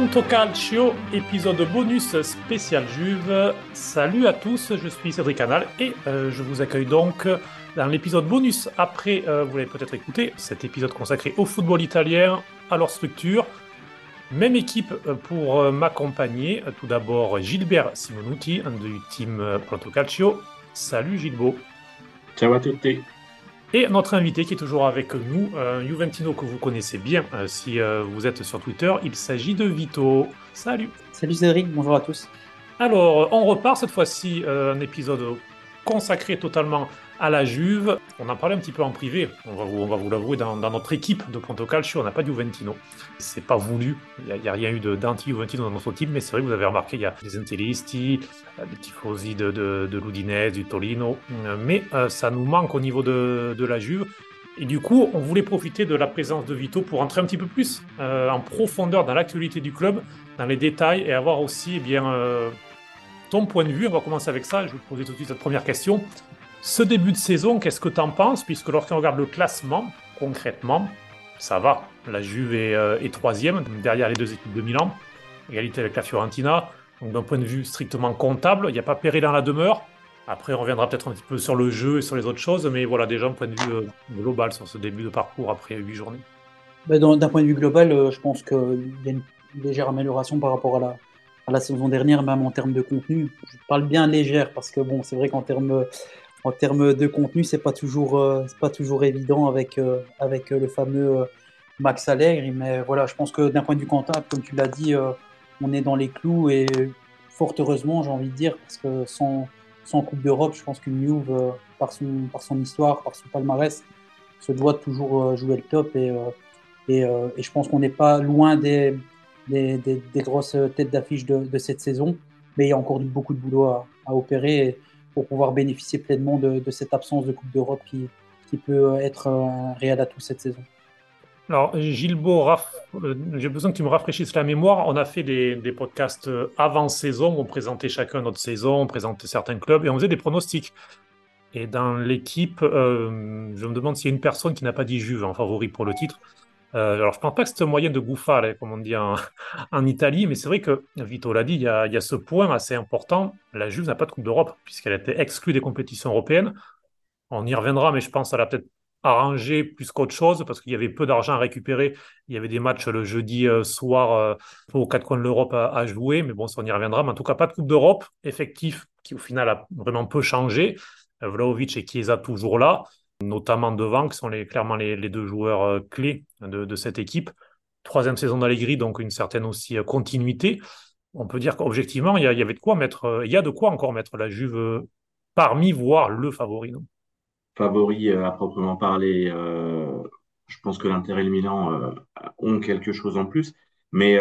Pronto Calcio, épisode bonus spécial Juve. Salut à tous, je suis Cédric Canal et euh, je vous accueille donc dans l'épisode bonus. Après, euh, vous l'avez peut-être écouté, cet épisode consacré au football italien, à leur structure. Même équipe euh, pour m'accompagner. Tout d'abord, Gilbert Simonuti du team Pronto Calcio. Salut Gilbo. Ciao à tutti. Et notre invité qui est toujours avec nous, un Juventino que vous connaissez bien euh, si euh, vous êtes sur Twitter, il s'agit de Vito. Salut Salut Cédric, bonjour à tous. Alors, on repart cette fois-ci, euh, un épisode consacré totalement à la Juve. On en parlait un petit peu en privé, on va vous, l'avouer, dans, notre équipe de Ponto Calcio, on n'a pas de Juventino. C'est pas voulu, il n'y a, rien eu d'anti-Juventino dans notre team, mais c'est vrai que vous avez remarqué, il y a des intellisti, des tifosi de, de, l'Udinese, du Torino, mais euh, ça nous manque au niveau de, la Juve. Et du coup, on voulait profiter de la présence de Vito pour entrer un petit peu plus euh, en profondeur dans l'actualité du club, dans les détails, et avoir aussi eh bien, euh, ton point de vue. On va commencer avec ça. Je vais vous poser tout de suite cette première question. Ce début de saison, qu'est-ce que tu en penses Puisque lorsqu'on regarde le classement, concrètement, ça va. La Juve est, euh, troisième, derrière les deux équipes de Milan, égalité avec la Fiorentina. Donc d'un point de vue strictement comptable, il n'y a pas péril dans la demeure. Après, on reviendra peut-être un petit peu sur le jeu et sur les autres choses, mais voilà, déjà un point de vue euh, global sur ce début de parcours après huit journées. Ben, d'un point de vue global, euh, je pense qu'il y a une légère amélioration par rapport à la, la saison dernière, même en termes de contenu. Je parle bien légère parce que bon, c'est vrai qu'en termes en termes de contenu, c'est pas toujours, euh, pas toujours évident avec, euh, avec euh, le fameux Max Allegri. Mais voilà, je pense que d'un point de vue comptable, comme tu l'as dit, on est dans les clous et fort heureusement, j'ai envie de dire, parce que sans, sans Coupe d'Europe, je pense qu'une Juve, par, son, par son histoire, par son palmarès, se doit toujours jouer le top. Et, et je pense qu'on n'est pas loin des, des, grosses têtes d'affiche de, cette saison. Mais il y a encore beaucoup de boulot à, opérer. Pour pouvoir bénéficier pleinement de, cette absence de Coupe d'Europe qui, peut être un réel atout cette saison. Alors, Gilbo, euh, j'ai besoin que tu me rafraîchisses la mémoire. On a fait des, des podcasts euh, avant saison, on présentait chacun notre saison, on présentait certains clubs et on faisait des pronostics. Et dans l'équipe, euh, je me demande s'il y a une personne qui n'a pas dit Juve en favori pour le titre. Euh, alors, je ne pense pas que c'est moyen de gouffar, comme on dit en, Italie, mais c'est vrai que, Vito l'a dit, il y, a, ce point assez important. La Juve n'a pas de Coupe d'Europe, puisqu'elle a été exclue des compétitions européennes. On y reviendra, mais je pense qu'elle a peut-être arrangé plus qu'autre chose, parce qu'il y avait peu d'argent à récupérer. Il y avait des matchs le jeudi euh, soir euh, aux quatre coins de l'Europe à, jouer, mais bon, on y reviendra. Mais en tout cas, pas de Coupe d'Europe effectif, qui au final a vraiment peu changé. Vlaovic et Chiesa toujours là notamment devant, qui sont clairement les, deux joueurs euh, clés de, cette équipe. Troisième saison d'Allegri, donc une certaine aussi euh, continuité. On peut dire qu'objectivement, il y, avait de quoi mettre, euh, il y a de quoi encore mettre la Juve parmi, voire le favori. Non? Favori à proprement parler, je pense que l'Inter et le Milan ont quelque chose en plus. Mais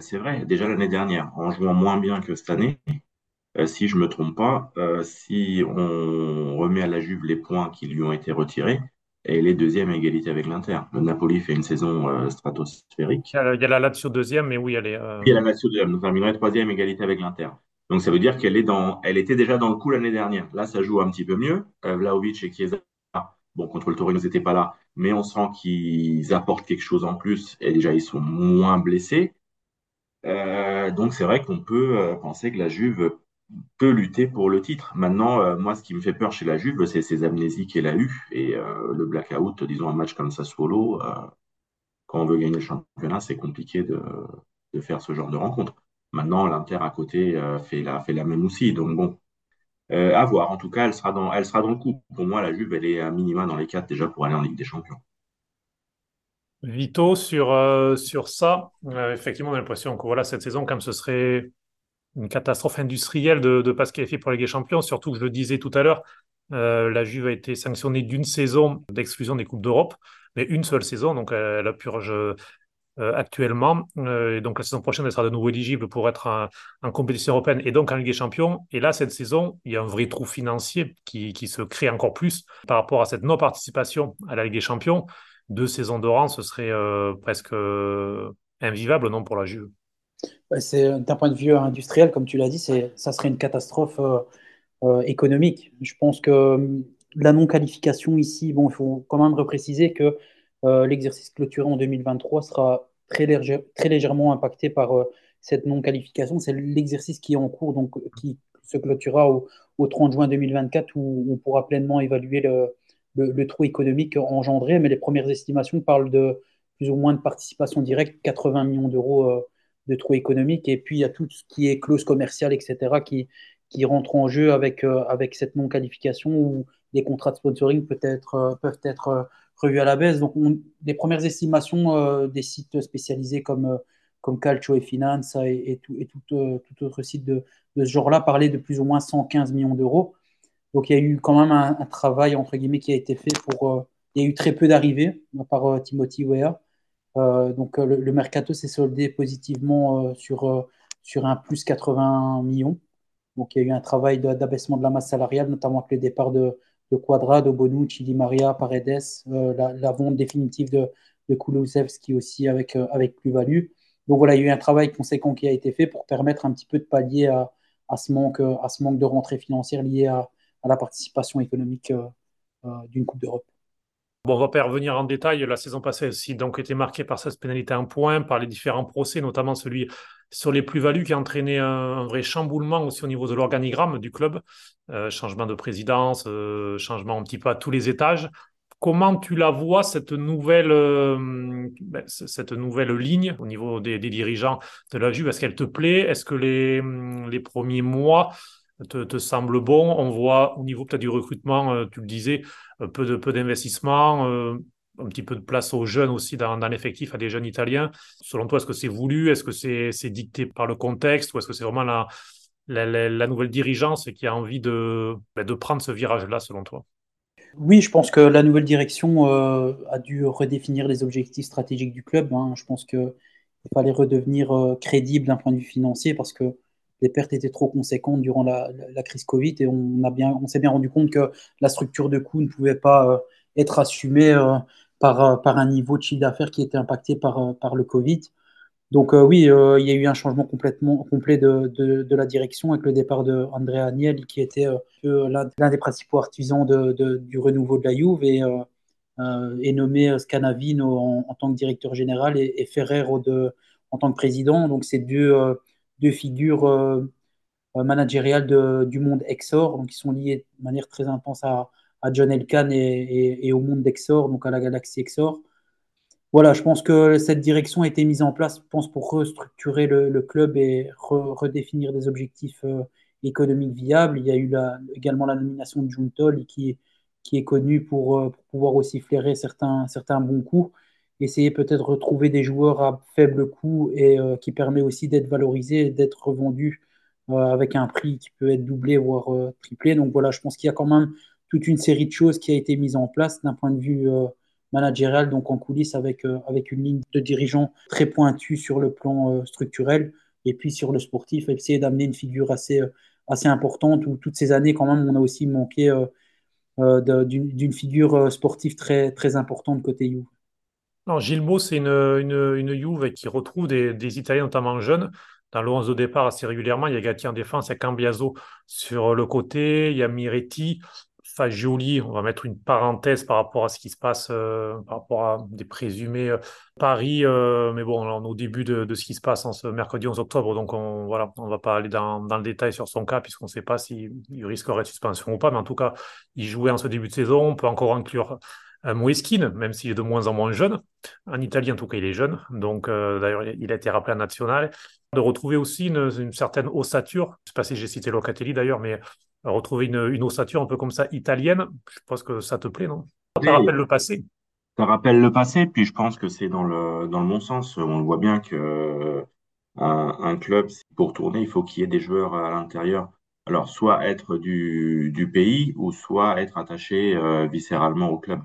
c'est vrai, déjà l'année dernière, en jouant moins bien que cette année, euh, si je me trompe pas, euh, si on remet à la Juve les points qui lui ont été retirés, elle est deuxième à égalité avec l'Inter. Le Napoli fait une saison euh, stratosphérique. Il y a, la Lazio deuxième, mais oui, elle est. Il y a la Lazio deuxième, donc terminerait troisième égalité avec l'Inter. Donc ça veut dire qu'elle est dans, elle était déjà dans le coup l'année dernière. Là, ça joue un petit peu mieux. Vlaovic et Chiesa, bon, contre le Torino, ils n'étaient pas là, mais on sent qu'ils apportent quelque chose en plus et déjà ils sont moins blessés. donc c'est vrai qu'on peut penser que la Juve peut lutter pour le titre. Maintenant, euh, moi, ce qui me fait peur chez la Juve, c'est ces amnésies qu'elle a eues et euh, le blackout. Disons, un match comme ça solo, euh, quand on veut gagner le championnat, c'est compliqué de, faire ce genre de rencontre. Maintenant, l'Inter à côté fait, la, fait la même aussi. Donc, bon, à voir. En tout cas, elle sera, dans, elle sera dans le coup. Pour moi, la Juve, elle est à minima dans les quatre déjà pour aller en Ligue des Champions. Vito, sur, sur ça, effectivement, on a l'impression que voilà, cette saison, comme ce serait une catastrophe industrielle de ne pas se pour la Ligue des Champions, surtout que je le disais tout à l'heure, euh, la Juve a été sanctionnée d'une saison d'exclusion des Coupes d'Europe, mais une seule saison, donc elle la purge euh, actuellement. Euh, et donc la saison prochaine, elle sera de nouveau éligible pour être en, compétition européenne et donc en Ligue des Champions. Et là, cette saison, il y a un vrai trou financier qui, qui se crée encore plus par rapport à cette non-participation à la Ligue des Champions. Deux saisons de rang, ce serait presque invivable, non, pour la Juve d'un point de vue industriel, comme tu l'as dit, ça serait une catastrophe euh, euh, économique. Je pense que euh, la non-qualification ici, bon, il faut quand même repréciser que l'exercice clôturé en 2023 sera très, légèrement impacté par cette non-qualification. C'est l'exercice qui est en cours, donc qui se clôturera au, 30 juin 2024, où on pourra pleinement évaluer le, trou économique engendré. Mais les premières estimations parlent de plus ou moins de participation directe, 80 millions d'euros de trou économique. Et puis, il y a tout ce qui est clause commerciale, etc., qui, qui rentre en jeu avec, avec cette non-qualification où les contrats de sponsoring peut être, peuvent être revus à la baisse. Donc, les premières estimations des sites spécialisés comme comme Calcio et Finance et, tout, et tout, euh, autre site de, ce genre-là parlait de plus ou moins 115 millions d'euros. Donc il y a eu quand même un, travail entre guillemets qui a été fait pour. Euh, il y a eu très peu d'arrivées par euh, Timothy Weah. Donc le, mercato s'est soldé positivement sur, sur un plus 80 millions. Donc il y a eu un travail d'abaissement de la masse salariale, notamment avec le départ de, de Quadrado, Bonucci, Di Maria, Paredes, la, vente définitive de, de Kulusevski aussi avec, avec plus-value. Donc voilà, il y a eu un travail conséquent qui a été fait pour permettre un petit peu de pallier à, ce, manque, à ce manque de rentrée financière liée à, la participation économique euh, euh, d'une Coupe d'Europe. Bon, on va pas revenir en détail. La saison passée aussi donc été marquée par cette pénalité à un point, par les différents procès, notamment celui sur les plus-values qui a entraîné un, vrai chamboulement aussi au niveau de l'organigramme du club. Euh, changement de présidence, changement un petit peu à tous les étages. Comment tu la vois, cette nouvelle, euh, ben, ligne au niveau des, dirigeants de la Juve? Est-ce qu'elle te plaît? Est-ce que les, premiers mois te, te, semblent bons? On voit au niveau du recrutement, euh, tu le disais, euh, peu de peu d'investissement, un petit peu de place aux jeunes aussi dans, dans l'effectif, à des jeunes Italiens. Selon toi, est-ce que c'est voulu? Est-ce que c'est dicté par le contexte? Ou est-ce que c'est vraiment la, la, nouvelle dirigeance qui a envie de, ben, de prendre ce virage-là, selon toi? Oui, je pense que la nouvelle direction euh, a dû redéfinir les objectifs stratégiques du club. Hein. Je pense qu'il fallait redevenir euh, crédible d'un point de vue financier parce que les pertes étaient trop conséquentes durant la, crise Covid et on, a bien, on s'est bien rendu compte que la structure de coûts ne pouvait pas euh, être assumée par, par un niveau de chiffre d'affaires qui était impacté par, par le Covid. Donc euh, oui, euh, il y a eu un changement complètement complet de, de, la direction avec le départ de André qui était euh, l'un des principaux artisans du renouveau de la Juve et est nommé Scanavino en, tant que directeur général et, et Ferrero en tant que président. Donc c'est deux, deux figures managériales du monde Exor, donc qui sont liées de manière très intense à, John Elkann et, au monde d'Exor, donc à la galaxie Exor. Voilà, je pense que cette direction a été mise en place, pense, pour restructurer le, club et redéfinir des objectifs euh, économiques viables. Il y a eu également la nomination de Juntol qui, qui est connu pour, euh, pouvoir aussi flairer certains bons coups. Essayer peut-être de retrouver des joueurs à faible coût et euh, qui permet aussi d'être valorisé, d'être revendu avec un prix qui peut être doublé, voire triplé. Donc voilà, je pense qu'il y a quand même toute une série de choses qui a été mise en place d'un point de vue managérial, donc en coulisses avec, euh, avec une ligne de dirigeants très pointue sur le plan euh, structurel et puis sur le sportif, essayer d'amener une figure assez, euh, assez importante où toutes ces années, quand même, on a aussi manqué d'une figure sportive très, très importante côté Juve. Non, Gilbo, c'est une, une, une, Juve qui retrouve des, des Italiens, notamment jeunes, dans le 11 de départ assez régulièrement. Il y a Gatti en défense, il y a Cambiaso sur le côté, il y a Miretti. Fagioli, on va mettre une parenthèse par rapport à ce qui se passe, euh, par rapport à des présumés euh, paris, euh, mais bon, on est au début de, ce qui se passe en ce mercredi 11 octobre, donc on voilà, on va pas aller dans, le détail sur son cas puisqu'on ne sait pas s'il risquerait de suspension ou pas, mais en tout cas, il jouait en ce début de saison, on peut encore inclure Moeskin, même s'il est de moins en moins jeune. En Italie, en tout cas, il est jeune, donc d'ailleurs, il a été rappelé en national. De retrouver aussi une, certaine ossature, je ne sais pas si j'ai cité Locatelli d'ailleurs, mais retrouver une, une, ossature un peu comme ça italienne, je pense que ça te plaît, non? Ça rappelle le passé. Ça rappelle le passé, puis je pense que c'est dans le, dans le bon sens. On voit bien que un, un club, pour tourner, il faut qu'il y ait des joueurs à l'intérieur. Alors, soit être du, du, pays, ou soit être attaché euh, viscéralement au club.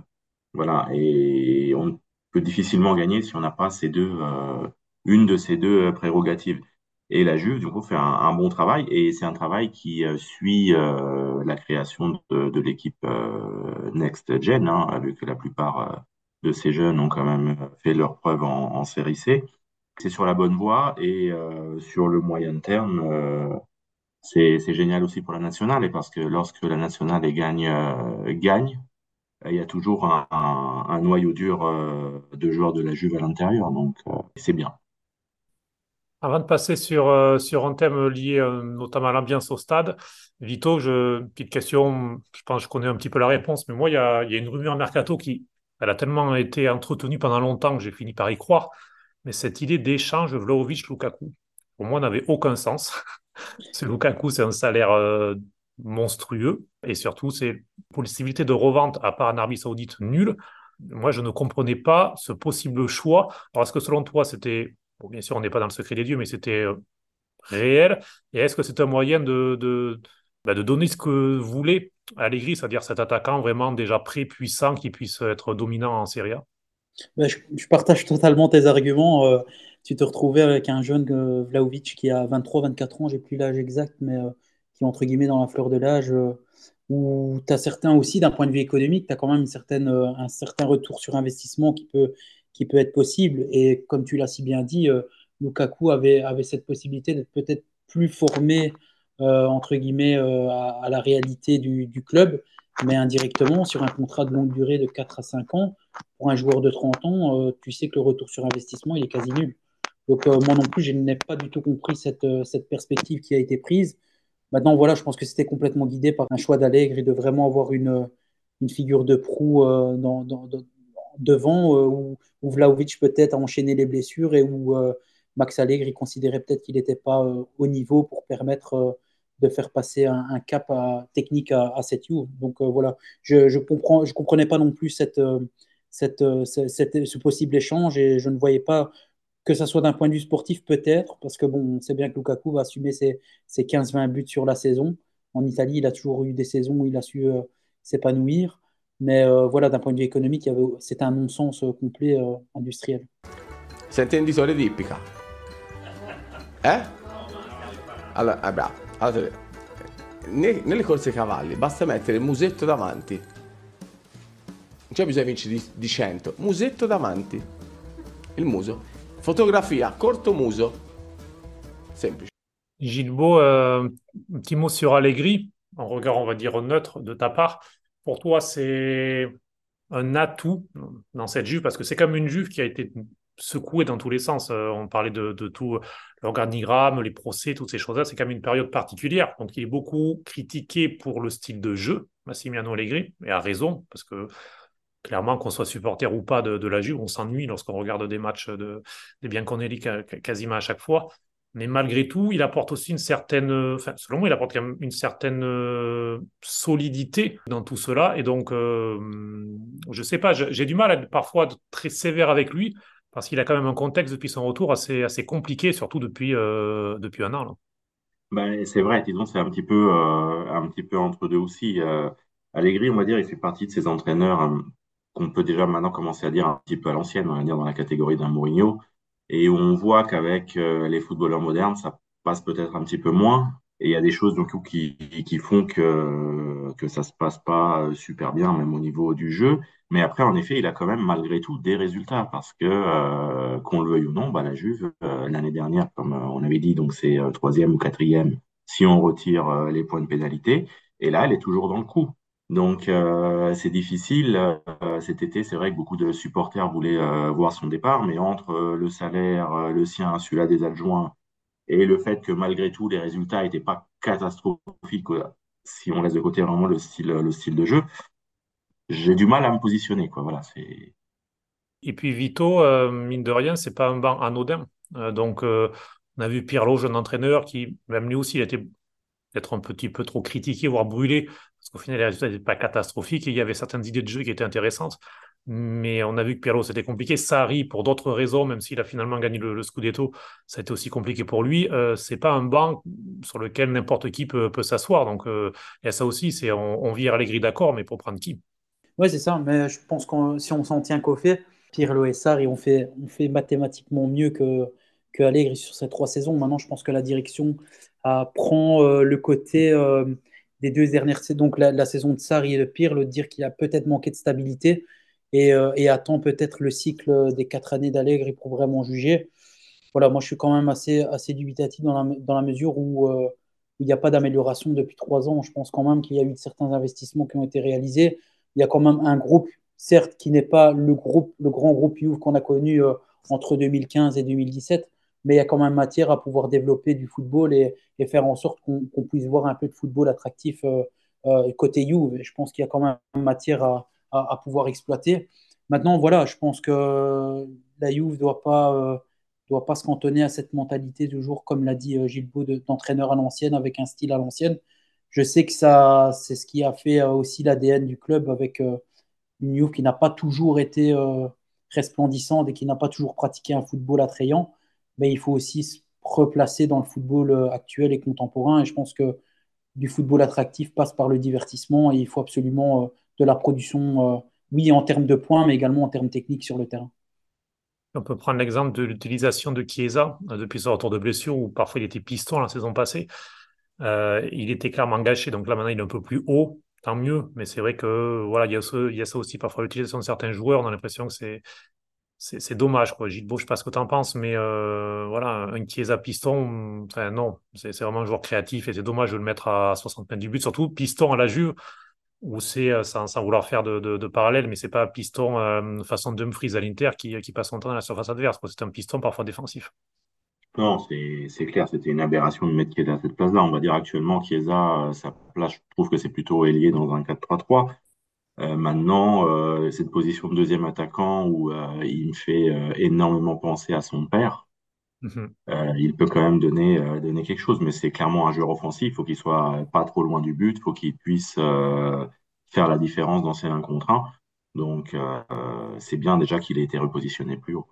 Voilà, et on peut difficilement gagner si on n'a pas ces deux, euh, une de ces deux prérogatives. Et la Juve, du coup, fait un, bon travail et c'est un travail qui euh, suit euh, la création de, l'équipe euh, Next Gen, hein, vu que la plupart de ces jeunes ont quand même fait leurs preuves en, en série C. C'est sur la bonne voie et sur le moyen terme, c'est génial aussi pour la nationale et parce que lorsque la nationale gagne, gagne il y a toujours un, noyau dur de joueurs de la Juve à l'intérieur, donc c'est bien. Avant de passer sur, sur un thème lié notamment à l'ambiance au stade, Vito, je, petite question, je pense que je connais un petit peu la réponse, mais moi, il y a, il y a une rumeur mercato qui a tellement été entretenue pendant longtemps que j'ai fini par y croire. Mais cette idée d'échange Vlaovic-Lukaku, pour moi, n'avait aucun sens. ce Lukaku, c'est un salaire euh, monstrueux. Et surtout, c'est possibilité de revente, à part en Arabie Saoudite, nulle. Moi, je ne comprenais pas ce possible choix. Est-ce que selon toi, c'était. bien sûr, on n'est pas dans le secret des dieux, mais c'était euh, réel? Et est-ce que c'est un moyen de, de, bah, donner ce que voulait Allegri, c'est-à-dire cet attaquant vraiment déjà très puissant qui puisse être dominant en Serie A? Bah, je, partage totalement tes arguments. Euh, tu te retrouvais avec un jeune euh, Vlaovic qui a 23-24 ans, j'ai plus l'âge exact, mais euh, qui est entre guillemets dans la fleur de l'âge, où tu as certains aussi, d'un point de vue économique, tu as quand même une certaine, un certain retour sur investissement qui peut, qui peut être possible. Et comme tu l'as si bien dit, Lukaku avait, avait cette possibilité d'être peut-être plus formé euh, entre guillemets, euh, à, la réalité du, club, mais indirectement, sur un contrat de longue durée de 4 à 5 ans, pour un joueur de 30 ans, euh, tu sais que le retour sur investissement, il est quasi nul. Donc moi non plus, je n'ai pas du tout compris cette, cette perspective qui a été prise. Maintenant, voilà, je pense que c'était complètement guidé par un choix d'Allègre et de vraiment avoir une, une figure de proue dans, devant, où, où, Vlaovic peut-être a enchaîné les blessures et où Max Allegri considérait peut-être qu'il n'était pas au niveau pour permettre de faire passer un, cap technique à, cette You. Donc euh, voilà, je comprends, je comprenais pas non plus cette, euh, euh, cette, ce possible échange et je ne voyais pas que ça soit d'un point de vue sportif peut-être, parce que bon, on sait bien que Lukaku va assumer ses, ses 15-20 buts sur la saison. En Italie, il a toujours eu des saisons où il a su s'épanouir. Mais voilà, d'un point de vue économique, c'était un non-sens complet industriel. Senti un disore tipica. Eh? Allora, ah, bravo. Allora, nelle corse cavalli basta mettere il musetto davanti. Non c'è bisogno di vincere di, 100. Musetto davanti. Il muso. Fotografia, corto muso. Semplice. Gilbo, euh, un petit mot sur Allegri, en regard, on va dire, neutre de ta part. Pour toi, c'est un atout dans cette juve, parce que c'est comme une juve qui a été secoué dans tous les sens. Euh, on parlait de, tout l'organigramme, les procès, toutes ces choses-là. C'est même une période particulière. Donc, il est beaucoup critiqué pour le style de jeu, Massimiliano Allegri, et à raison, parce que clairement, qu'on soit supporter ou pas de, la Juve, on s'ennuie lorsqu'on regarde des matchs de, des Bianconelli quasiment à chaque fois. Mais malgré tout, il apporte aussi une certaine, enfin, selon moi, il apporte quand même une certaine euh, solidité dans tout cela. Et donc, euh, je sais pas, j'ai du mal à être parfois très sévère avec lui, parce qu'il a quand même un contexte depuis son retour assez, assez compliqué, surtout depuis, euh, depuis un an. Ben, c'est vrai, disons, c'est un petit peu, euh, un petit peu entre deux aussi. Euh, Allegri, on va dire, il fait partie de ces entraîneurs euh, qu'on peut déjà maintenant commencer à dire un petit peu à l'ancienne, on va dire dans la catégorie d'un Mourinho, et où on voit qu'avec les footballeurs modernes, ça passe peut-être un petit peu moins. Et il y a des choses donc, qui, font que, que ça se passe pas super bien, même au niveau du jeu. Mais après, en effet, il a quand même malgré tout des résultats parce que, euh, qu'on le veuille ou non, bah, la Juve, euh, l'année dernière, comme euh, on avait dit, donc c'est troisième ou quatrième si on retire les points de pénalité. Et là, elle est toujours dans le coup. Donc, c'est difficile. cet été, c'est vrai que beaucoup de supporters voulaient voir son départ, mais entre le salaire, le sien, celui-là des adjoints, et le fait que malgré tout, les résultats n'étaient pas catastrophiques si on laisse de côté vraiment le style, le style de jeu, j'ai du mal à me positionner. Quoi. Voilà. Et puis Vito, euh, mine de rien, c'est pas un banc anodin. Euh, donc, euh, on a vu Pirlo, jeune entraîneur, qui, même lui aussi, il était peut-être un petit peu trop critiqué, voire brûlé, parce qu'au final, les résultats n'étaient pas catastrophiques il y avait certaines idées de jeu qui étaient intéressantes. Mais on a vu que Pirlo, c'était compliqué. Sarri, pour d'autres raisons, même s'il a finalement gagné le, Scudetto, ça a été aussi compliqué pour lui. Euh, c'est pas un banc sur lequel n'importe qui peut, s'asseoir. Donc, il y a ça aussi, c'est on, on vire les grilles d'accord, mais pour prendre qui? Oui, c'est ça. Mais je pense que si on s'en tient qu'au fait, Pirlo et Sarri ont fait, on fait mathématiquement mieux que, que Allegri sur ces trois saisons. Maintenant, je pense que la direction prend euh, le côté euh, des deux dernières saisons, donc la, saison de Sarri et de Pirlo, dire qu'il a peut-être manqué de stabilité et, euh, et attend peut-être le cycle des quatre années d'Allegri pour vraiment juger. Voilà, moi je suis quand même assez, dubitatif dans la, mesure où il n'y a pas d'amélioration depuis trois ans. Je pense quand même qu'il y a eu certains investissements qui ont été réalisés il y a quand même un groupe, certes, qui n'est pas le, le grand groupe Youth qu'on a connu entre 2015 et 2017, mais il y a quand même matière à pouvoir développer du football et, faire en sorte qu'on puisse voir un peu de football attractif côté Youth. Je pense qu'il y a quand même matière à, pouvoir exploiter. Maintenant, voilà, je pense que la Juve ne doit pas doit pas se cantonner à cette mentalité toujours, comme l'a dit euh, Gilles Beau, d'entraîneur à l'ancienne, avec un style à l'ancienne. Je sais que c'est ce qui a fait euh, aussi l'ADN du club avec euh, une Juve qui n'a pas toujours été resplendissante et qui n'a pas toujours pratiqué un football attrayant. Mais il faut aussi se replacer dans le football actuel et contemporain. Et je pense que du football attractif passe par le divertissement et il faut absolument de la production, oui, en termes de points, mais également en termes techniques sur le terrain. On peut prendre l'exemple de l'utilisation de Chiesa euh, depuis son retour de blessure, où parfois il était piston la saison passée. Euh, il était clairement gâché, donc là maintenant il est un peu plus haut, tant mieux. Mais c'est vrai que voilà, il y a ça aussi parfois l'utilisation de certains joueurs. On a l'impression que c'est c'est dommage quoi. Gilles Beau, je sais pas ce que tu en penses, mais euh, voilà, un Chiesa piston, enfin, non, c'est vraiment un joueur créatif et c'est dommage de le mettre à 60 mètres du but, surtout piston à la Juve ou c'est, euh, sans, vouloir faire de, parallèle, mais c'est pas piston euh, façon Dumfries à l'Inter qui, qui, passe son temps dans la surface adverse. C'est un piston parfois défensif. Non, c'est clair, c'était une aberration de mettre Chiesa à cette place-là. On va dire actuellement, Chiesa, euh, sa place, je trouve que c'est plutôt ailier dans un 4-3-3. Maintenant, cette position de deuxième attaquant où il me fait énormément penser à son père, mhm. il peut quand même donner, donner quelque chose, mais c'est clairement un joueur offensif. Il faut qu'il soit pas trop loin du but, il faut qu'il puisse faire la différence dans ces 1 contre 1. Donc, euh, c'est bien déjà qu'il ait été repositionné plus haut.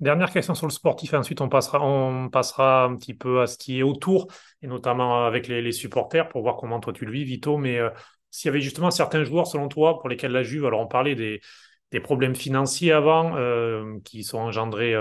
Dernière question sur le sportif, ensuite on passera, on passera un petit peu à ce qui est autour, et notamment avec les, supporters, pour voir comment toi tu le vis, Vito. Mais euh, s'il y avait justement certains joueurs, selon toi, pour lesquels la Juve, alors on parlait des, problèmes financiers avant, euh, qui sont engendrés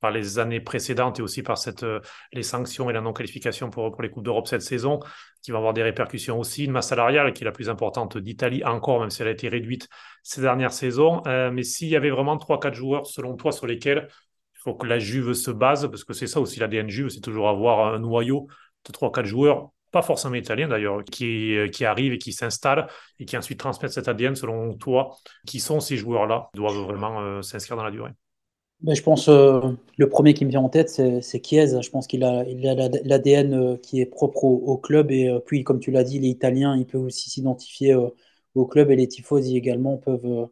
par les années précédentes et aussi par euh, les sanctions et la non-qualification pour, les Coupes d'Europe cette saison, qui va avoir des répercussions aussi. Une masse salariale qui est la plus importante d'Italie encore, même si elle a été réduite ces dernières saisons. Euh, mais s'il y avait vraiment 3-4 joueurs, selon toi, sur lesquels il faut que la Juve se base, parce que c'est ça aussi l'ADN Juve, c'est toujours avoir un noyau de 3-4 joueurs pas forcément italiens d'ailleurs, qui, euh, qui arrivent et qui s'installent et qui ensuite transmettent cet ADN selon toi. Qui sont ces joueurs-là doivent vraiment s'inscrire dans la durée? Ben, je pense euh, le premier qui me vient en tête, c'est Chiesa. Je pense qu'il a il a l'ADN euh, qui est propre au, club. Et euh, puis, comme tu l'as dit, les Italiens, ils peuvent aussi s'identifier au club et les tifosi également peuvent,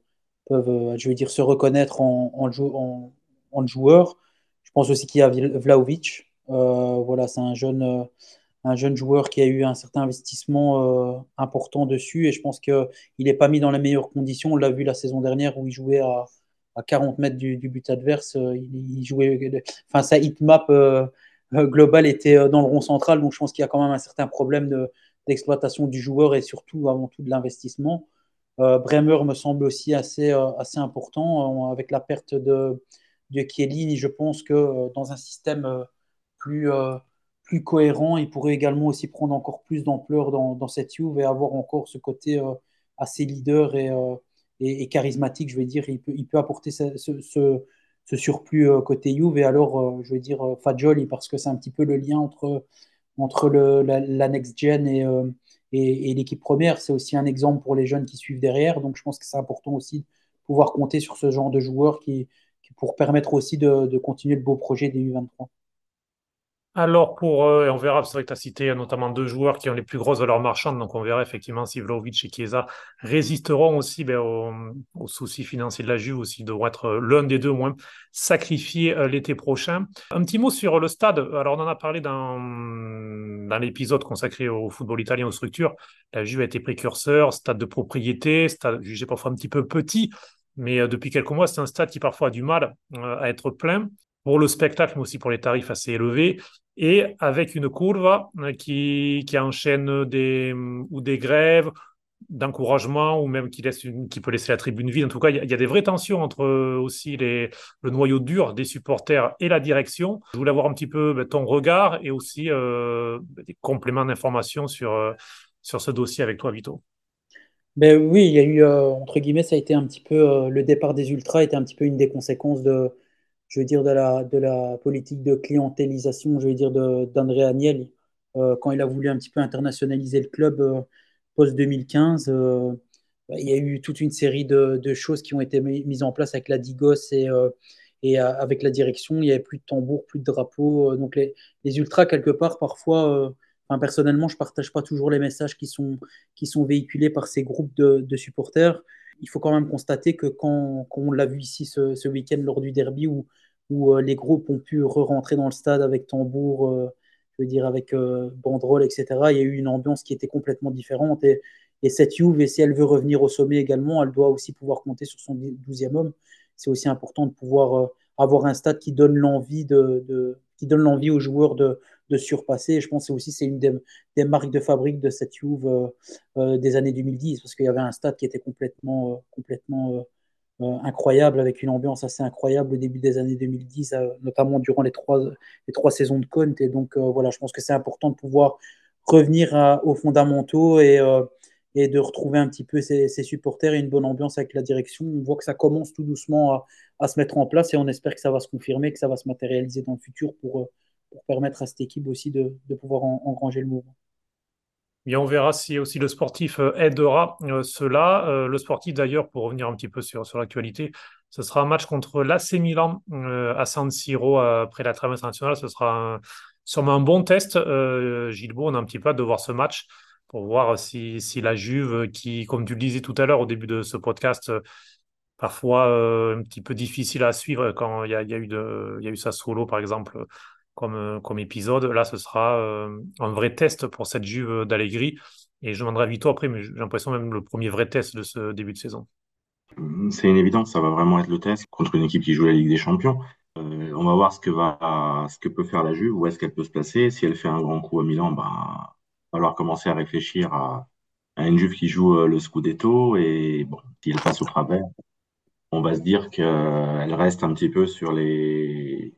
peuvent je veux dire, se reconnaître en, en, en, joueur. Je pense aussi qu'il y a Vlaovic. voilà, c'est un jeune, un jeune joueur qui a eu un certain investissement important dessus. Et je pense qu'il n'est pas mis dans les meilleures conditions. On l'a vu la saison dernière où il jouait à à 40 mètres du, but adverse, euh, il, jouait. Enfin, sa hitmap euh, euh, globale était dans le rond central, donc je pense qu'il y a quand même un certain problème d'exploitation du joueur et surtout avant tout de l'investissement. Bremer me semble aussi assez, assez important avec la perte de, de Chiellini. Je pense que dans un système plus, plus cohérent, il pourrait également aussi prendre encore plus d'ampleur dans, cette Juve et avoir encore ce côté assez leader et, et, charismatique, je vais dire, il peut, apporter ce, surplus euh, côté Juve. Et alors, euh, je vais dire euh, Fagioli, parce que c'est un petit peu le lien entre, entre la, next-gen et, l'équipe première. C'est aussi un exemple pour les jeunes qui suivent derrière. Donc, je pense que c'est important aussi de pouvoir compter sur ce genre de joueurs qui, qui pour permettre aussi de, de continuer le beau projet des U23. Alors, pour, euh, on verra, c'est vrai que tu as cité notamment deux joueurs qui ont les plus grosses valeurs marchandes, donc on verra effectivement si Vlaovic et Chiesa résisteront aussi ben, aux, soucis financiers de la Juve, aussi devront être euh, l'un des deux moins sacrifié euh, l'été prochain. Un petit mot sur le stade. Alors, on en a parlé dans, dans l'épisode consacré au football italien, aux structures. La Juve a été précurseur, stade de propriété, stade jugé parfois un petit peu petit, mais depuis quelques mois, c'est un stade qui parfois a du mal à être plein pour le spectacle, mais aussi pour les tarifs assez élevés et avec une courbe euh, qui, qui enchaîne des, ou des grèves d'encouragement ou même qui, laisse qui peut laisser la tribune vide. En tout cas, il y, a des vraies tensions entre euh, aussi les, le noyau dur des supporters et la direction. Je voulais avoir un petit peu ben, ton regard et aussi euh, des compléments d'information sur, sur ce dossier avec toi, Vito. Ben oui, il y a eu, entre guillemets, ça a été un petit peu, le départ des Ultras était un petit peu une des conséquences de, je veux dire, de la, politique de clientélisation, je veux dire, d'André Agnelli, euh, quand il a voulu un petit peu internationaliser le club euh, post-2015. Euh, bah, il y a eu toute une série de, choses qui ont été mises en place avec la Digos et, avec la direction. Il n'y avait plus de tambour, plus de drapeau. donc les, ultras, quelque part, parfois, personnellement, je ne partage pas toujours les messages qui sont véhiculés par ces groupes de, supporters. Il faut quand même constater que quand, on l'a vu ici ce, week-end lors du derby, où, où les groupes ont pu re-rentrer dans le stade avec tambour, je veux dire avec banderole, etc., il y a eu une ambiance qui était complètement différente. Et, et cette Juve, si elle veut revenir au sommet également, elle doit aussi pouvoir compter sur son 12e homme. C'est aussi important de pouvoir avoir un stade qui donne l'envie de, qui donne l'envie aux joueurs de, de surpasser. Je pense que aussi c'est une des, marques de fabrique de cette Juve euh, euh, des années 2010, parce qu'il y avait un stade qui était complètement, euh, complètement incroyable, avec une ambiance assez incroyable au début des années 2010, notamment durant les trois, les trois saisons de Conte. Et donc voilà, je pense que c'est important de pouvoir revenir aux fondamentaux et, et de retrouver un petit peu ses, supporters et une bonne ambiance avec la direction. On voit que ça commence tout doucement à, à, se mettre en place et on espère que ça va se confirmer, que ça va se matérialiser dans le futur pour, pour permettre à cette équipe aussi de, pouvoir engranger le mouvement. Et on verra si aussi le sportif euh, aidera euh, cela. Euh, le sportif, d'ailleurs, pour revenir un petit peu sur, sur l'actualité, ce sera un match contre l'AC Milan à San Siro après la trêve internationale. Ce sera sûrement un bon test. Gilbo, on a un petit peu hâte de voir ce match pour voir si, si la Juve, qui, comme tu le disais tout à l'heure au début de ce podcast, parfois un petit peu difficile à suivre quand il y a, y a eu, de, il y a eu ça solo, par exemple, comme, euh, comme épisode. Là, ce sera euh, un vrai test pour cette Juve d'Allegri. Et je demanderai à Vito après, mais j'ai l'impression même le premier vrai test de ce début de saison. C'est une évidence, ça va vraiment être le test contre une équipe qui joue la Ligue des Champions. Euh, on va voir ce que, va, ce que peut faire la Juve, où est-ce qu'elle peut se placer. Si elle fait un grand coup à Milan, ben, va falloir commencer à réfléchir à, à une Juve qui joue le Scudetto. Et bon, si elle passe au travers, on va se dire qu'elle reste un petit peu sur les,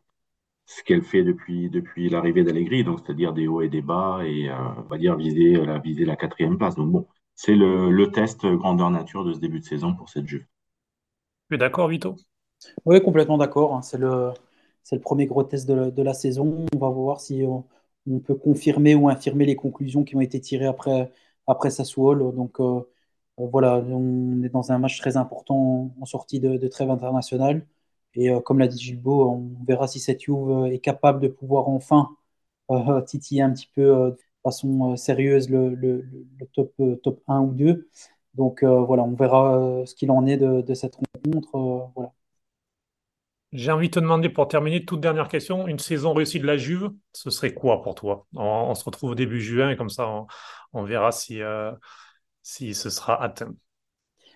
ce qu'elle fait depuis, depuis l'arrivée d'Allegri, donc c'est-à-dire des hauts et des bas, et euh, on va dire viser la, viser la quatrième place. Donc bon, c'est le, le, test grandeur nature de ce début de saison pour cette Juve. Tu es d'accord, Vito? Oui, complètement d'accord. Hein. C'est le, c'est le premier gros test de, de, la saison. On va voir si on, peut confirmer ou infirmer les conclusions qui ont été tirées après, après Sassuolo. Donc euh, voilà, on est dans un match très important en sortie de, de trêve internationale. Et euh, comme l'a dit Gilbo, on verra si cette Juve euh, est capable de pouvoir enfin euh, titiller un petit peu de façon sérieuse le, top, top 1 ou 2. Donc voilà, on verra ce qu'il en est de, cette rencontre. voilà. J'ai envie de te demander pour terminer, toute dernière question, une saison réussie de la Juve, ce serait quoi pour toi? On, se retrouve au début juin et comme ça on, verra si, si ce sera atteint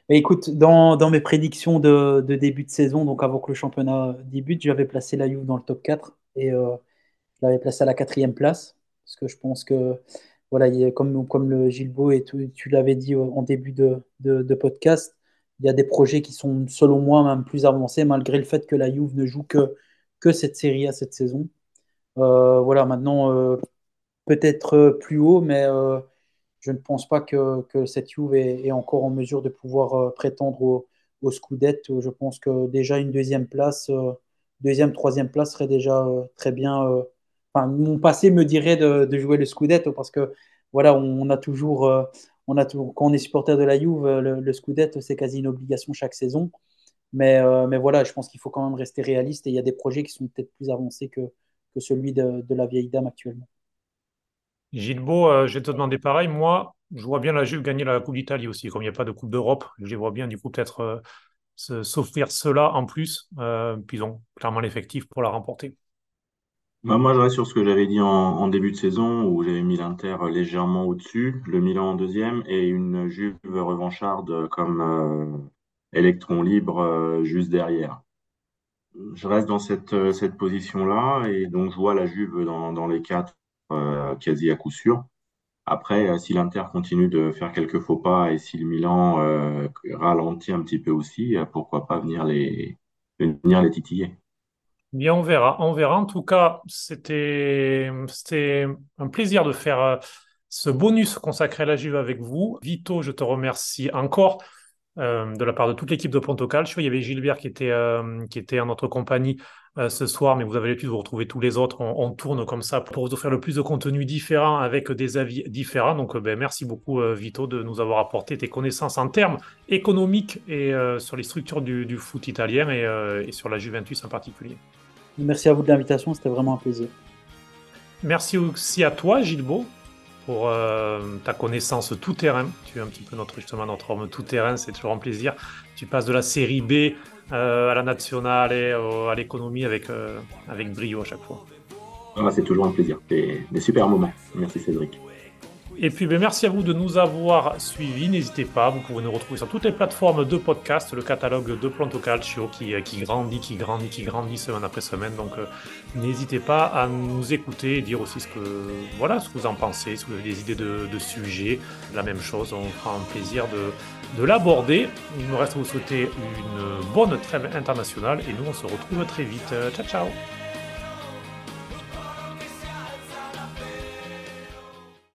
écoute, dans, mes prédictions de, début de saison, donc avant que le championnat débute, j'avais placé la Juve dans le top 4 et euh, je l'avais placé à la quatrième place parce que je pense que, voilà, comme, comme le Gilbo et tu, l'avais dit en début de, podcast, il y a des projets qui sont, selon moi, même plus avancés malgré le fait que la Juve ne joue que, cette série à cette saison. Euh, voilà, maintenant, euh, peut-être plus haut, mais je ne pense pas que, cette Juve est, encore en mesure de pouvoir euh, prétendre au, au Scudetto. Je pense que déjà une deuxième place, euh, deuxième, troisième place serait déjà euh, très bien. Mon passé me dirait de, jouer le Scudetto parce que voilà, on, a toujours, on a quand on est supporter de la Juve, le, Scudetto c'est quasi une obligation chaque saison. Mais, voilà, je pense qu'il faut quand même rester réaliste et il y a des projets qui sont peut-être plus avancés que, celui de la vieille dame actuellement. Gilbo, euh, je vais te demander pareil. Moi, je vois bien la Juve gagner la Coupe d'Italie aussi. Comme il n'y a pas de Coupe d'Europe, je vois bien du coup peut-être euh, s'offrir cela en plus. Euh, puis ils ont clairement l'effectif pour la remporter. Bah, moi, je reste sur ce que j'avais dit en, début de saison où j'avais mis l'Inter légèrement au-dessus, le Milan en deuxième et une Juve revancharde comme électron libre juste derrière. Je reste dans cette, cette position-là et donc je vois la Juve dans, dans les quatre euh, quasi à coup sûr. Après, euh, si l'Inter continue de faire quelques faux pas et si le Milan euh, ralentit un petit peu aussi, pourquoi pas venir les, venir les titiller Bien, on verra. On verra. En tout cas, c'était un plaisir de faire ce bonus consacré à la Juve avec vous. Vito, je te remercie encore. de la part de toute l'équipe de Ponto Calcio. Il y avait Gilbert qui était, qui était en notre compagnie euh, ce soir, mais vous avez l'habitude de vous retrouver tous les autres. On, tourne comme ça pour vous offrir le plus de contenu différent avec des avis différents. Donc, ben, merci beaucoup, Vito, de nous avoir apporté tes connaissances en termes économiques et sur les structures du, foot italien et, et sur la Juventus en particulier. Merci à vous de l'invitation, c'était vraiment un plaisir. Merci aussi à toi, Gilbo, pour euh, ta connaissance tout terrain. Tu es un petit peu notre justement notre homme tout terrain, c'est toujours un plaisir. Tu passes de la série B euh, à la nationale et euh, à l'économie avec, avec brio à chaque fois. Ah, c'est toujours un plaisir, des super moments. Merci Cédric. Et puis ben, merci à vous de nous avoir suivis. N'hésitez pas, vous pouvez nous retrouver sur toutes les plateformes de podcast, le catalogue de Planto Calcio qui, qui grandit, qui grandit, qui grandit semaine après semaine. Donc n'hésitez pas à nous écouter et dire aussi ce que, voilà, ce que vous en pensez, si vous avez des idées de, sujets. La même chose, on fera un plaisir de, de l'aborder. Il nous reste à vous souhaiter une bonne trêve internationale et nous on se retrouve très vite. Ciao ciao